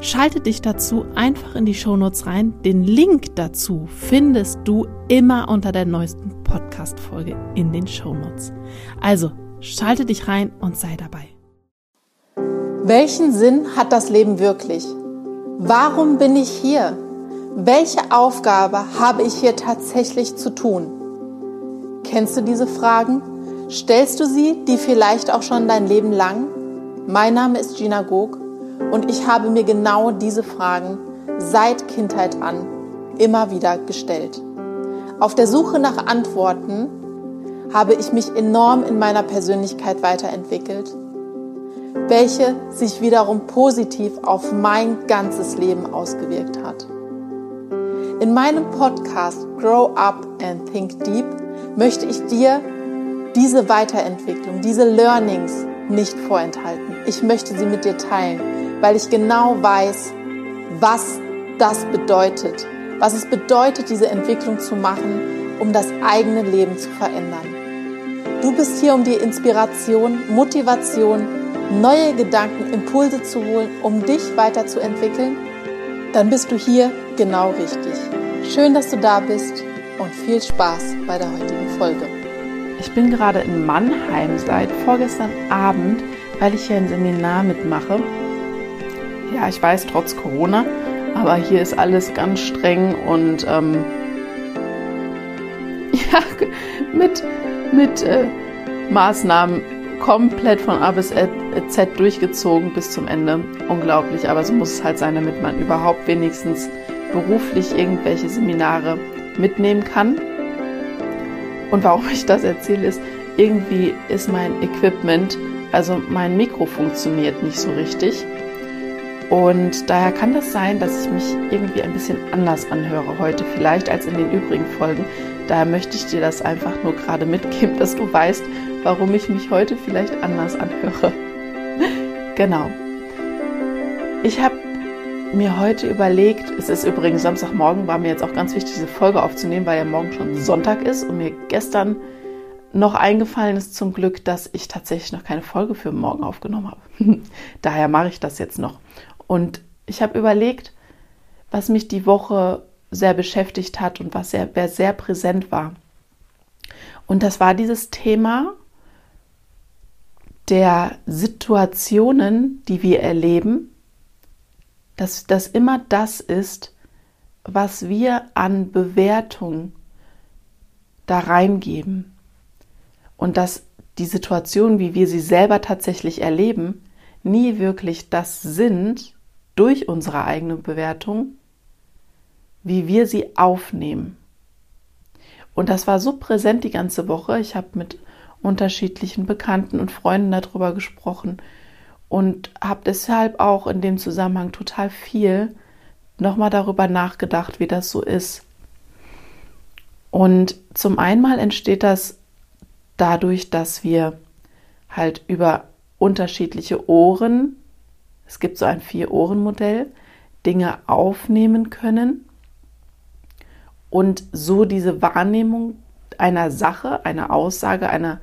Schalte dich dazu einfach in die Shownotes rein. Den Link dazu findest du immer unter der neuesten Podcast-Folge in den Shownotes. Also schalte dich rein und sei dabei. Welchen Sinn hat das Leben wirklich? Warum bin ich hier? Welche Aufgabe habe ich hier tatsächlich zu tun? Kennst du diese Fragen? Stellst du sie, die vielleicht auch schon dein Leben lang? Mein Name ist Gina Gog und ich habe mir genau diese Fragen seit Kindheit an immer wieder gestellt. Auf der Suche nach Antworten habe ich mich enorm in meiner Persönlichkeit weiterentwickelt, welche sich wiederum positiv auf mein ganzes Leben ausgewirkt hat. In meinem Podcast Grow Up and Think Deep möchte ich dir diese Weiterentwicklung, diese Learnings nicht vorenthalten. Ich möchte sie mit dir teilen, weil ich genau weiß, was das bedeutet, was es bedeutet, diese Entwicklung zu machen, um das eigene Leben zu verändern. Du bist hier, um dir Inspiration, Motivation, neue Gedanken, Impulse zu holen, um dich weiterzuentwickeln. Dann bist du hier genau richtig. Schön, dass du da bist und viel Spaß bei der heutigen Folge. Ich bin gerade in Mannheim seit vorgestern Abend, weil ich hier ein Seminar mitmache ja, ich weiß, trotz Corona, aber hier ist alles ganz streng und ähm, ja, mit, mit äh, Maßnahmen komplett von A bis Z durchgezogen bis zum Ende. Unglaublich, aber so muss es halt sein, damit man überhaupt wenigstens beruflich irgendwelche Seminare mitnehmen kann. Und warum ich das erzähle, ist, irgendwie ist mein Equipment, also mein Mikro funktioniert nicht so richtig. Und daher kann das sein, dass ich mich irgendwie ein bisschen anders anhöre heute vielleicht als in den übrigen Folgen. Daher möchte ich dir das einfach nur gerade mitgeben, dass du weißt, warum ich mich heute vielleicht anders anhöre. genau. Ich habe mir heute überlegt, es ist übrigens Samstagmorgen, war mir jetzt auch ganz wichtig, diese Folge aufzunehmen, weil ja morgen schon Sonntag ist und mir gestern noch eingefallen ist zum Glück, dass ich tatsächlich noch keine Folge für morgen aufgenommen habe. Daher mache ich das jetzt noch. Und ich habe überlegt, was mich die Woche sehr beschäftigt hat und was sehr, sehr präsent war. Und das war dieses Thema der Situationen, die wir erleben, dass das immer das ist, was wir an Bewertung da reingeben. Und dass die Situationen, wie wir sie selber tatsächlich erleben, nie wirklich das sind, durch unsere eigene Bewertung, wie wir sie aufnehmen. Und das war so präsent die ganze Woche. Ich habe mit unterschiedlichen Bekannten und Freunden darüber gesprochen und habe deshalb auch in dem Zusammenhang total viel nochmal darüber nachgedacht, wie das so ist. Und zum einen entsteht das dadurch, dass wir halt über unterschiedliche Ohren es gibt so ein Vier-Ohren-Modell, Dinge aufnehmen können und so diese Wahrnehmung einer Sache, einer Aussage, einer,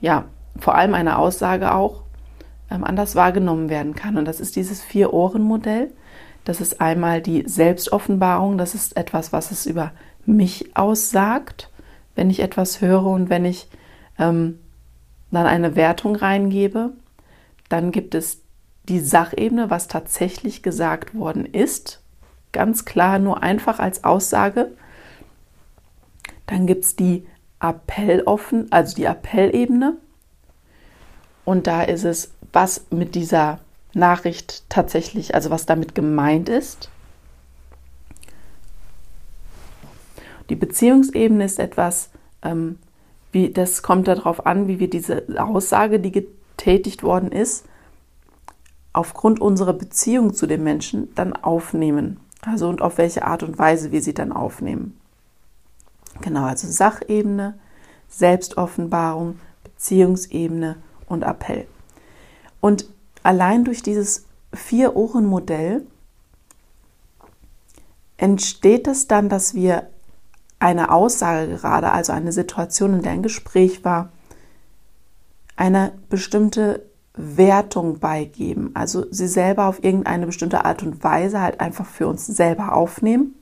ja, vor allem einer Aussage auch ähm, anders wahrgenommen werden kann. Und das ist dieses Vier-Ohren-Modell. Das ist einmal die Selbstoffenbarung, das ist etwas, was es über mich aussagt, wenn ich etwas höre und wenn ich ähm, dann eine Wertung reingebe. Dann gibt es die Sachebene, was tatsächlich gesagt worden ist, ganz klar nur einfach als Aussage. Dann gibt es die Appelloffen, also die Appellebene. Und da ist es, was mit dieser Nachricht tatsächlich, also was damit gemeint ist. Die Beziehungsebene ist etwas, ähm, wie, das kommt darauf an, wie wir diese Aussage, die getätigt worden ist, aufgrund unserer Beziehung zu dem Menschen dann aufnehmen. Also und auf welche Art und Weise wir sie dann aufnehmen. Genau, also Sachebene, Selbstoffenbarung, Beziehungsebene und Appell. Und allein durch dieses Vier-Ohren-Modell entsteht es dann, dass wir eine Aussage gerade, also eine Situation, in der ein Gespräch war, eine bestimmte Wertung beigeben, also sie selber auf irgendeine bestimmte Art und Weise halt einfach für uns selber aufnehmen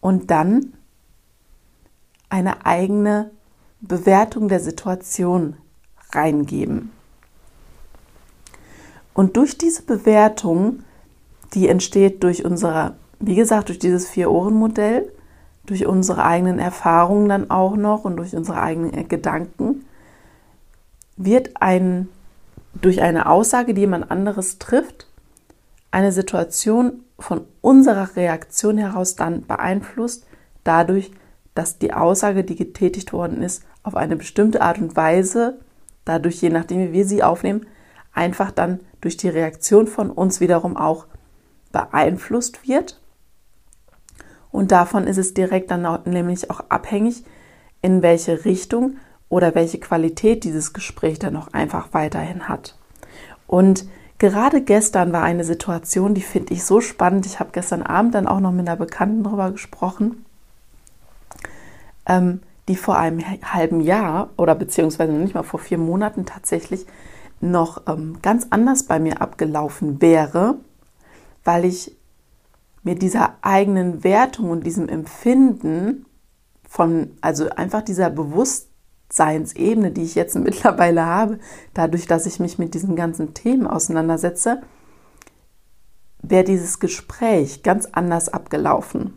und dann eine eigene Bewertung der Situation reingeben. Und durch diese Bewertung, die entsteht durch unsere, wie gesagt, durch dieses Vier-Ohren-Modell, durch unsere eigenen Erfahrungen dann auch noch und durch unsere eigenen Gedanken, wird ein, durch eine Aussage, die jemand anderes trifft, eine Situation von unserer Reaktion heraus dann beeinflusst, dadurch, dass die Aussage, die getätigt worden ist, auf eine bestimmte Art und Weise, dadurch, je nachdem, wie wir sie aufnehmen, einfach dann durch die Reaktion von uns wiederum auch beeinflusst wird. Und davon ist es direkt dann nämlich auch abhängig, in welche Richtung oder welche Qualität dieses Gespräch dann noch einfach weiterhin hat. Und gerade gestern war eine Situation, die finde ich so spannend. Ich habe gestern Abend dann auch noch mit einer Bekannten darüber gesprochen, ähm, die vor einem halben Jahr oder beziehungsweise nicht mal vor vier Monaten tatsächlich noch ähm, ganz anders bei mir abgelaufen wäre, weil ich mir dieser eigenen Wertung und diesem Empfinden von, also einfach dieser Bewusstseinsebene, die ich jetzt mittlerweile habe, dadurch, dass ich mich mit diesen ganzen Themen auseinandersetze, wäre dieses Gespräch ganz anders abgelaufen.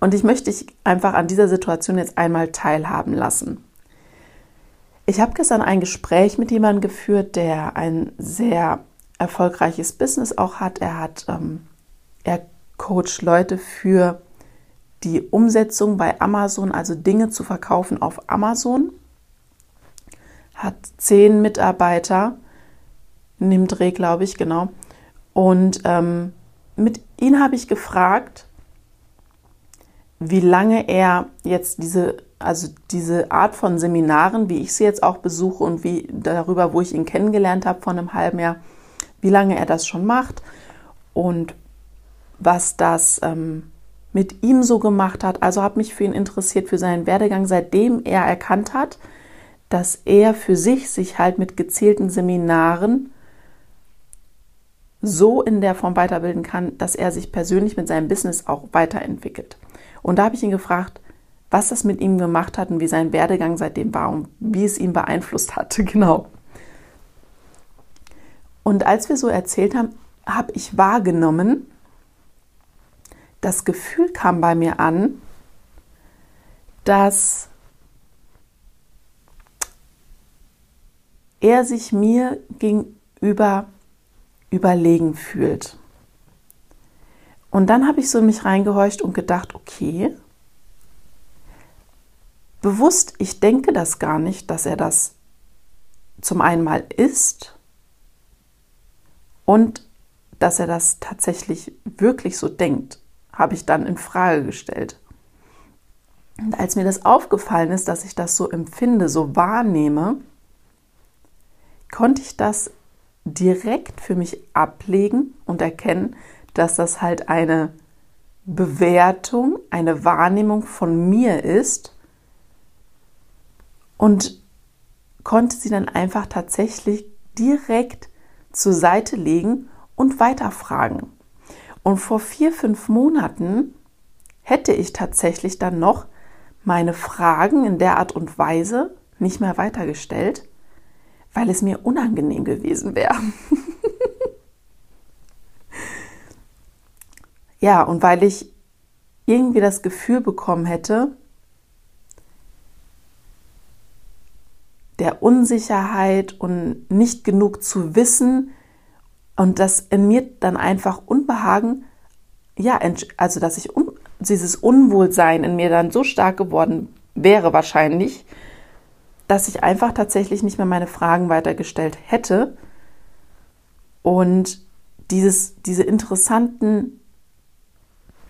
Und ich möchte dich einfach an dieser Situation jetzt einmal teilhaben lassen. Ich habe gestern ein Gespräch mit jemandem geführt, der ein sehr erfolgreiches Business auch hat. Er hat, ähm, er coacht Leute für die Umsetzung bei Amazon, also Dinge zu verkaufen auf Amazon. Hat zehn Mitarbeiter in Dreh, glaube ich, genau. Und ähm, mit ihm habe ich gefragt, wie lange er jetzt diese also diese Art von Seminaren, wie ich sie jetzt auch besuche und wie darüber, wo ich ihn kennengelernt habe vor einem halben Jahr, wie lange er das schon macht und was das ähm, mit ihm so gemacht hat. Also habe mich für ihn interessiert, für seinen Werdegang, seitdem er erkannt hat, dass er für sich sich halt mit gezielten Seminaren so in der Form weiterbilden kann, dass er sich persönlich mit seinem Business auch weiterentwickelt. Und da habe ich ihn gefragt, was das mit ihm gemacht hat und wie sein Werdegang seitdem war und wie es ihn beeinflusst hatte, genau. Und als wir so erzählt haben, habe ich wahrgenommen, das Gefühl kam bei mir an, dass er sich mir gegenüber überlegen fühlt. Und dann habe ich so in mich reingehorcht und gedacht, okay, bewusst, ich denke das gar nicht, dass er das zum einen mal ist und dass er das tatsächlich wirklich so denkt, habe ich dann in Frage gestellt. Und als mir das aufgefallen ist, dass ich das so empfinde, so wahrnehme, konnte ich das direkt für mich ablegen und erkennen, dass das halt eine Bewertung, eine Wahrnehmung von mir ist und konnte sie dann einfach tatsächlich direkt zur Seite legen und weiterfragen. Und vor vier, fünf Monaten hätte ich tatsächlich dann noch meine Fragen in der Art und Weise nicht mehr weitergestellt, weil es mir unangenehm gewesen wäre. ja, und weil ich irgendwie das Gefühl bekommen hätte, der Unsicherheit und nicht genug zu wissen und das in mir dann einfach Unbehagen, ja, also dass ich un, dieses Unwohlsein in mir dann so stark geworden wäre wahrscheinlich, dass ich einfach tatsächlich nicht mehr meine Fragen weitergestellt hätte und dieses, diese interessanten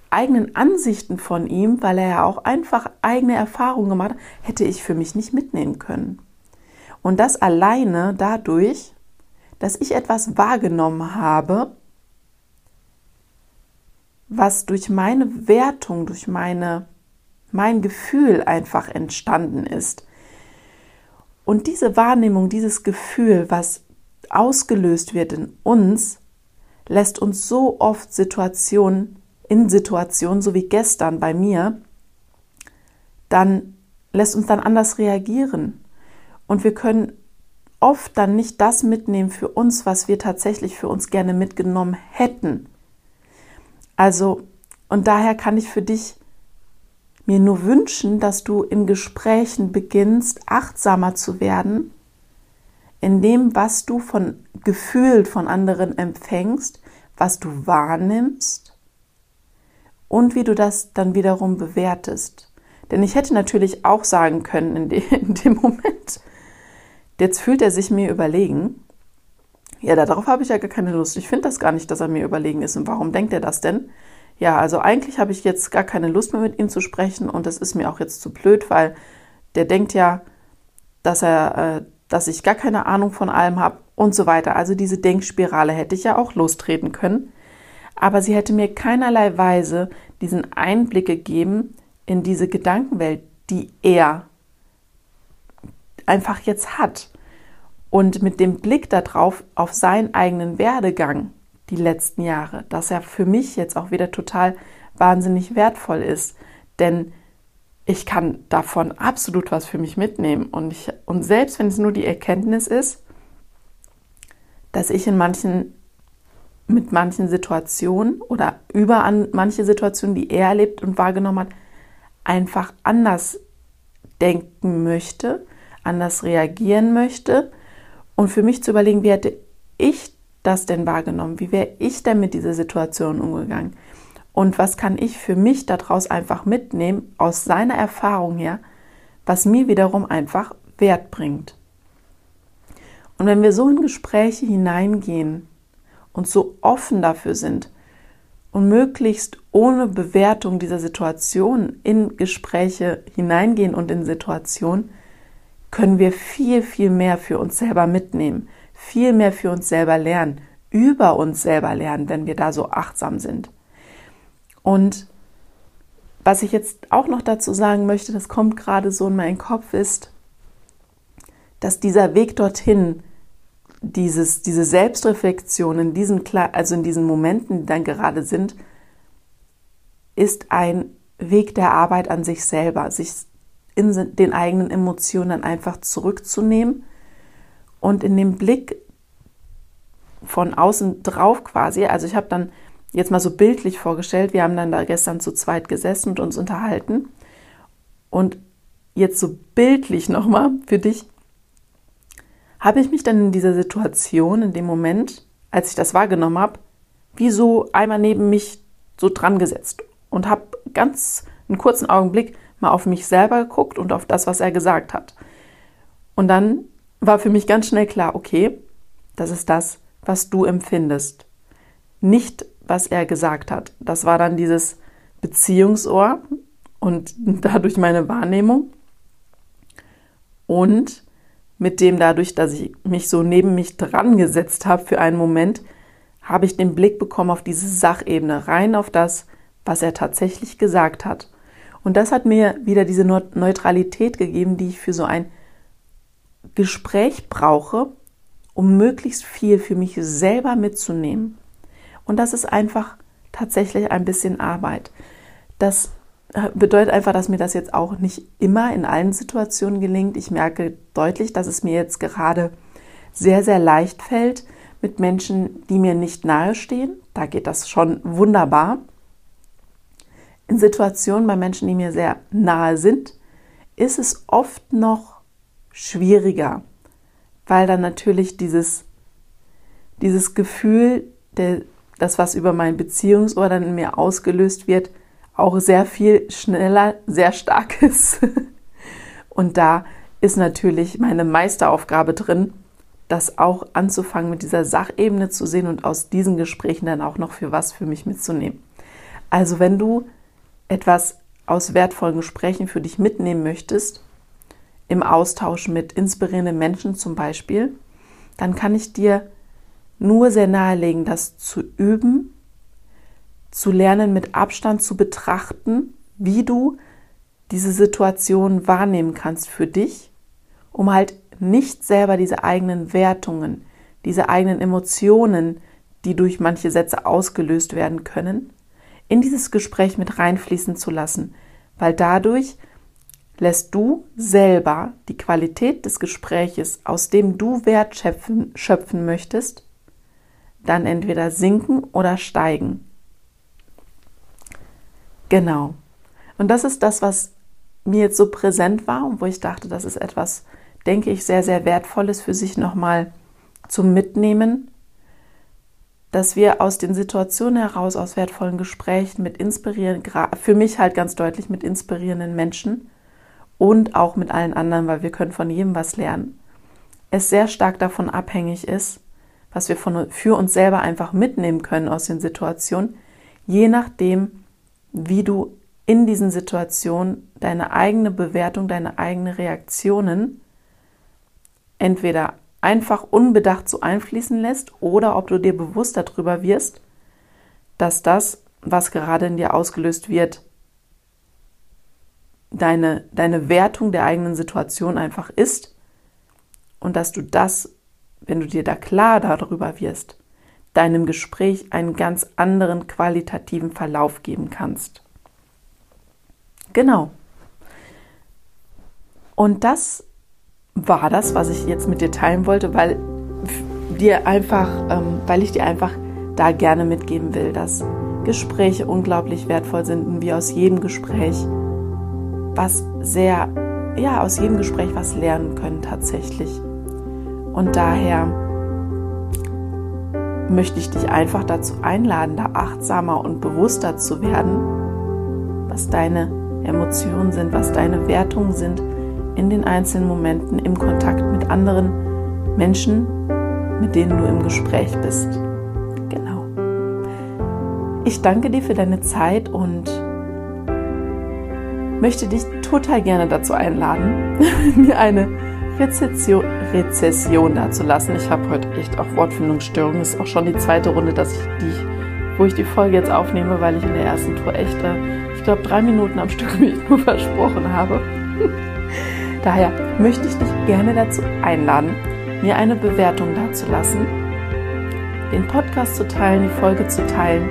eigenen Ansichten von ihm, weil er ja auch einfach eigene Erfahrungen gemacht hat, hätte ich für mich nicht mitnehmen können. Und das alleine dadurch, dass ich etwas wahrgenommen habe, was durch meine Wertung, durch meine, mein Gefühl einfach entstanden ist. Und diese Wahrnehmung, dieses Gefühl, was ausgelöst wird in uns, lässt uns so oft Situationen, in Situationen, so wie gestern bei mir, dann lässt uns dann anders reagieren. Und wir können oft dann nicht das mitnehmen für uns, was wir tatsächlich für uns gerne mitgenommen hätten. Also, und daher kann ich für dich mir nur wünschen, dass du in Gesprächen beginnst, achtsamer zu werden, in dem, was du von gefühlt von anderen empfängst, was du wahrnimmst und wie du das dann wiederum bewertest. Denn ich hätte natürlich auch sagen können in, de in dem Moment, jetzt fühlt er sich mir überlegen. Ja, darauf habe ich ja gar keine Lust. Ich finde das gar nicht, dass er mir überlegen ist. Und warum denkt er das denn? ja, also eigentlich habe ich jetzt gar keine Lust mehr mit ihm zu sprechen und das ist mir auch jetzt zu blöd, weil der denkt ja, dass er, äh, dass ich gar keine Ahnung von allem habe und so weiter. Also diese Denkspirale hätte ich ja auch lostreten können, aber sie hätte mir keinerlei Weise diesen Einblick gegeben in diese Gedankenwelt, die er einfach jetzt hat. Und mit dem Blick darauf, auf seinen eigenen Werdegang, die letzten Jahre, dass er für mich jetzt auch wieder total wahnsinnig wertvoll ist. Denn ich kann davon absolut was für mich mitnehmen. Und, ich, und selbst wenn es nur die Erkenntnis ist, dass ich in manchen, mit manchen Situationen oder über an manche Situationen, die er erlebt und wahrgenommen hat, einfach anders denken möchte, anders reagieren möchte und für mich zu überlegen, wie hätte ich das denn wahrgenommen? Wie wäre ich denn mit dieser Situation umgegangen? Und was kann ich für mich daraus einfach mitnehmen, aus seiner Erfahrung her, was mir wiederum einfach Wert bringt? Und wenn wir so in Gespräche hineingehen und so offen dafür sind und möglichst ohne Bewertung dieser Situation in Gespräche hineingehen und in Situationen, können wir viel, viel mehr für uns selber mitnehmen viel mehr für uns selber lernen, über uns selber lernen, wenn wir da so achtsam sind. Und was ich jetzt auch noch dazu sagen möchte, das kommt gerade so in meinen Kopf, ist, dass dieser Weg dorthin, dieses, diese Selbstreflexion in diesen, also in diesen Momenten, die dann gerade sind, ist ein Weg der Arbeit an sich selber, sich in den eigenen Emotionen einfach zurückzunehmen und in dem Blick von außen drauf quasi, also ich habe dann jetzt mal so bildlich vorgestellt, wir haben dann da gestern zu zweit gesessen und uns unterhalten und jetzt so bildlich nochmal für dich, habe ich mich dann in dieser Situation, in dem Moment, als ich das wahrgenommen habe, wie so einmal neben mich so dran gesetzt und habe ganz einen kurzen Augenblick mal auf mich selber geguckt und auf das, was er gesagt hat. Und dann war für mich ganz schnell klar, okay, das ist das, was du empfindest. Nicht, was er gesagt hat. Das war dann dieses Beziehungsohr und dadurch meine Wahrnehmung. Und mit dem dadurch, dass ich mich so neben mich dran gesetzt habe für einen Moment, habe ich den Blick bekommen auf diese Sachebene, rein auf das, was er tatsächlich gesagt hat. Und das hat mir wieder diese Neutralität gegeben, die ich für so ein Gespräch brauche, um möglichst viel für mich selber mitzunehmen. Und das ist einfach tatsächlich ein bisschen Arbeit. Das äh, bedeutet einfach, dass mir das jetzt auch nicht immer in allen Situationen gelingt. Ich merke deutlich, dass es mir jetzt gerade sehr, sehr leicht fällt mit Menschen, die mir nicht nahestehen. Da geht das schon wunderbar. In Situationen bei Menschen, die mir sehr nahe sind, ist es oft noch schwieriger, weil dann natürlich dieses, dieses Gefühl, der, das, was über mein Beziehungsohr dann in mir ausgelöst wird, auch sehr viel schneller, sehr stark ist. Und da ist natürlich meine Meisteraufgabe drin, das auch anzufangen, mit dieser Sachebene zu sehen und aus diesen Gesprächen dann auch noch für was für mich mitzunehmen. Also wenn du etwas aus wertvollen Gesprächen für dich mitnehmen möchtest, im Austausch mit inspirierenden Menschen zum Beispiel, dann kann ich dir nur sehr nahelegen, das zu üben, zu lernen, mit Abstand zu betrachten, wie du diese Situation wahrnehmen kannst für dich, um halt nicht selber diese eigenen Wertungen, diese eigenen Emotionen, die durch manche Sätze ausgelöst werden können, in dieses Gespräch mit reinfließen zu lassen, weil dadurch lässt du selber die Qualität des Gespräches, aus dem du Wert schöpfen, schöpfen möchtest, dann entweder sinken oder steigen. Genau. Und das ist das, was mir jetzt so präsent war und wo ich dachte, das ist etwas, denke ich, sehr, sehr Wertvolles für sich nochmal zum Mitnehmen, dass wir aus den Situationen heraus, aus wertvollen Gesprächen mit inspirierenden, für mich halt ganz deutlich mit inspirierenden Menschen und auch mit allen anderen, weil wir können von jedem was lernen, es sehr stark davon abhängig ist, was wir von, für uns selber einfach mitnehmen können aus den Situationen, je nachdem, wie du in diesen Situationen deine eigene Bewertung, deine eigene Reaktionen entweder einfach unbedacht so einfließen lässt oder ob du dir bewusst darüber wirst, dass das, was gerade in dir ausgelöst wird, deine, deine Wertung der eigenen Situation einfach ist und dass du das, wenn du dir da klar darüber wirst, deinem Gespräch einen ganz anderen qualitativen Verlauf geben kannst. Genau. Und das war das, was ich jetzt mit dir teilen wollte, weil dir einfach, ähm, weil ich dir einfach da gerne mitgeben will, dass Gespräche unglaublich wertvoll sind und wir aus jedem Gespräch was sehr, ja, aus jedem Gespräch was lernen können tatsächlich. Und daher möchte ich dich einfach dazu einladen, da achtsamer und bewusster zu werden, was deine Emotionen sind, was deine Wertungen sind in den einzelnen Momenten im Kontakt mit anderen Menschen, mit denen du im Gespräch bist. Genau. Ich danke dir für deine Zeit und möchte dich total gerne dazu einladen, mir eine Rezession, Rezession dazulassen. Ich habe heute echt auch Wortfindungsstörungen. Ist auch schon die zweite Runde, dass ich die, wo ich die Folge jetzt aufnehme, weil ich in der ersten Tour echt, äh, ich glaube, drei Minuten am Stück mich nur versprochen habe. Daher möchte ich dich gerne dazu einladen, mir eine Bewertung dazulassen, den Podcast zu teilen, die Folge zu teilen,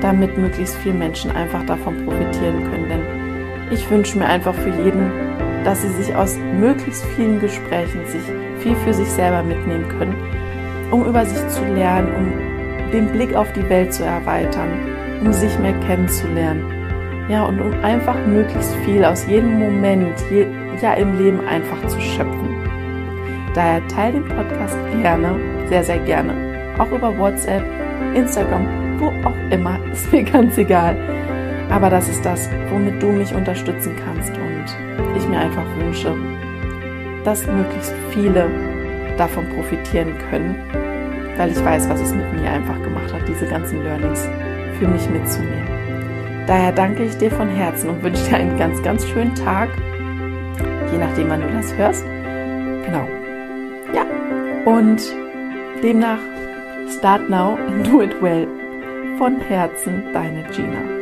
damit möglichst viele Menschen einfach davon profitieren können. Denn ich wünsche mir einfach für jeden, dass sie sich aus möglichst vielen Gesprächen sich viel für sich selber mitnehmen können, um über sich zu lernen, um den Blick auf die Welt zu erweitern, um sich mehr kennenzulernen. Ja, und um einfach möglichst viel aus jedem Moment, je, ja im Leben einfach zu schöpfen. Daher teile den Podcast gerne, sehr, sehr gerne. Auch über WhatsApp, Instagram, wo auch immer, ist mir ganz egal. Aber das ist das, womit du mich unterstützen kannst und ich mir einfach wünsche, dass möglichst viele davon profitieren können, weil ich weiß, was es mit mir einfach gemacht hat, diese ganzen Learnings für mich mitzunehmen. Daher danke ich dir von Herzen und wünsche dir einen ganz, ganz schönen Tag, je nachdem, wann du das hörst. Genau. Ja, und demnach, start now and do it well. Von Herzen, deine Gina.